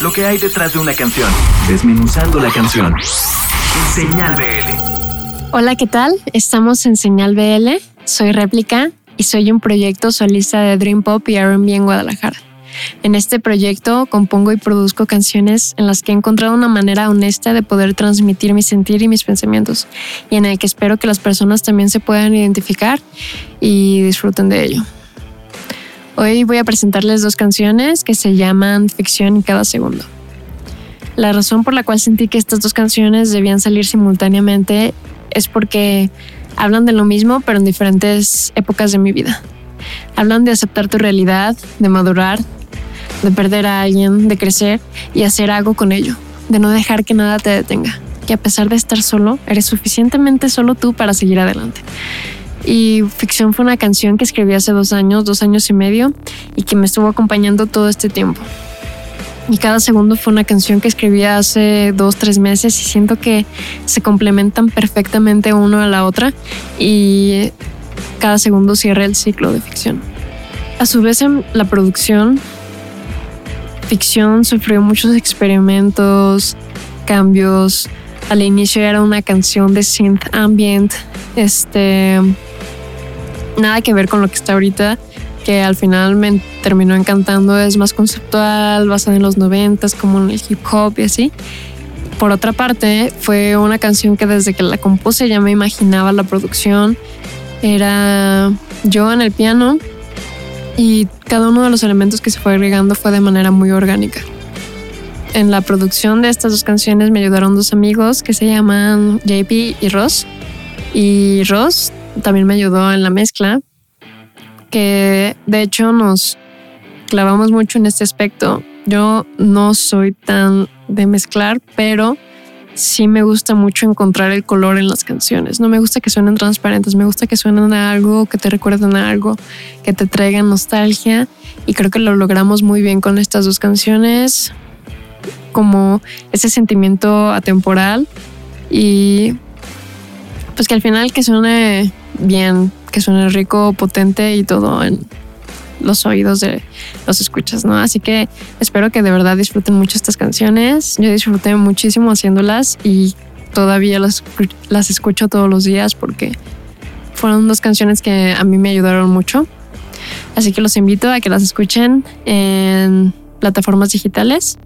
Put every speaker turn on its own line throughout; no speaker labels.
lo que hay detrás de una canción, desmenuzando la canción. Señal BL.
Hola, ¿qué tal? Estamos en Señal BL. Soy Réplica y soy un proyecto solista de Dream Pop y R&B en Guadalajara. En este proyecto compongo y produzco canciones en las que he encontrado una manera honesta de poder transmitir mi sentir y mis pensamientos, y en el que espero que las personas también se puedan identificar y disfruten de ello. Hoy voy a presentarles dos canciones que se llaman Ficción y cada segundo. La razón por la cual sentí que estas dos canciones debían salir simultáneamente es porque hablan de lo mismo pero en diferentes épocas de mi vida. Hablan de aceptar tu realidad, de madurar, de perder a alguien, de crecer y hacer algo con ello, de no dejar que nada te detenga, que a pesar de estar solo, eres suficientemente solo tú para seguir adelante. Y Ficción fue una canción que escribí hace dos años, dos años y medio, y que me estuvo acompañando todo este tiempo. Y cada segundo fue una canción que escribí hace dos, tres meses y siento que se complementan perfectamente uno a la otra y cada segundo cierra el ciclo de ficción. A su vez en la producción ficción sufrió muchos experimentos, cambios. Al inicio era una canción de synth ambient, este, nada que ver con lo que está ahorita, que al final me terminó encantando. Es más conceptual, basada en los noventas, como en el hip hop y así. Por otra parte, fue una canción que desde que la compuse ya me imaginaba la producción. Era yo en el piano y cada uno de los elementos que se fue agregando fue de manera muy orgánica. En la producción de estas dos canciones me ayudaron dos amigos que se llaman JP y Ross. Y Ross también me ayudó en la mezcla, que de hecho nos clavamos mucho en este aspecto. Yo no soy tan de mezclar, pero sí me gusta mucho encontrar el color en las canciones. No me gusta que suenen transparentes, me gusta que suenen a algo, que te recuerden a algo, que te traigan nostalgia. Y creo que lo logramos muy bien con estas dos canciones, como ese sentimiento atemporal y pues que al final que suene bien, que suene rico, potente y todo en los oídos de los escuchas, ¿no? Así que espero que de verdad disfruten mucho estas canciones. Yo disfruté muchísimo haciéndolas y todavía las, las escucho todos los días porque fueron dos canciones que a mí me ayudaron mucho. Así que los invito a que las escuchen en plataformas digitales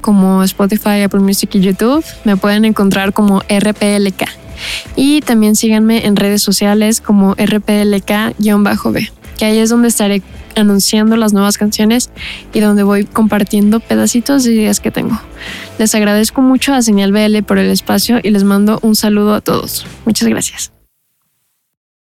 como Spotify, Apple Music y YouTube. Me pueden encontrar como RPLK. Y también síganme en redes sociales como RPLK-B, que ahí es donde estaré anunciando las nuevas canciones y donde voy compartiendo pedacitos de ideas que tengo. Les agradezco mucho a Señal BL por el espacio y les mando un saludo a todos. Muchas gracias.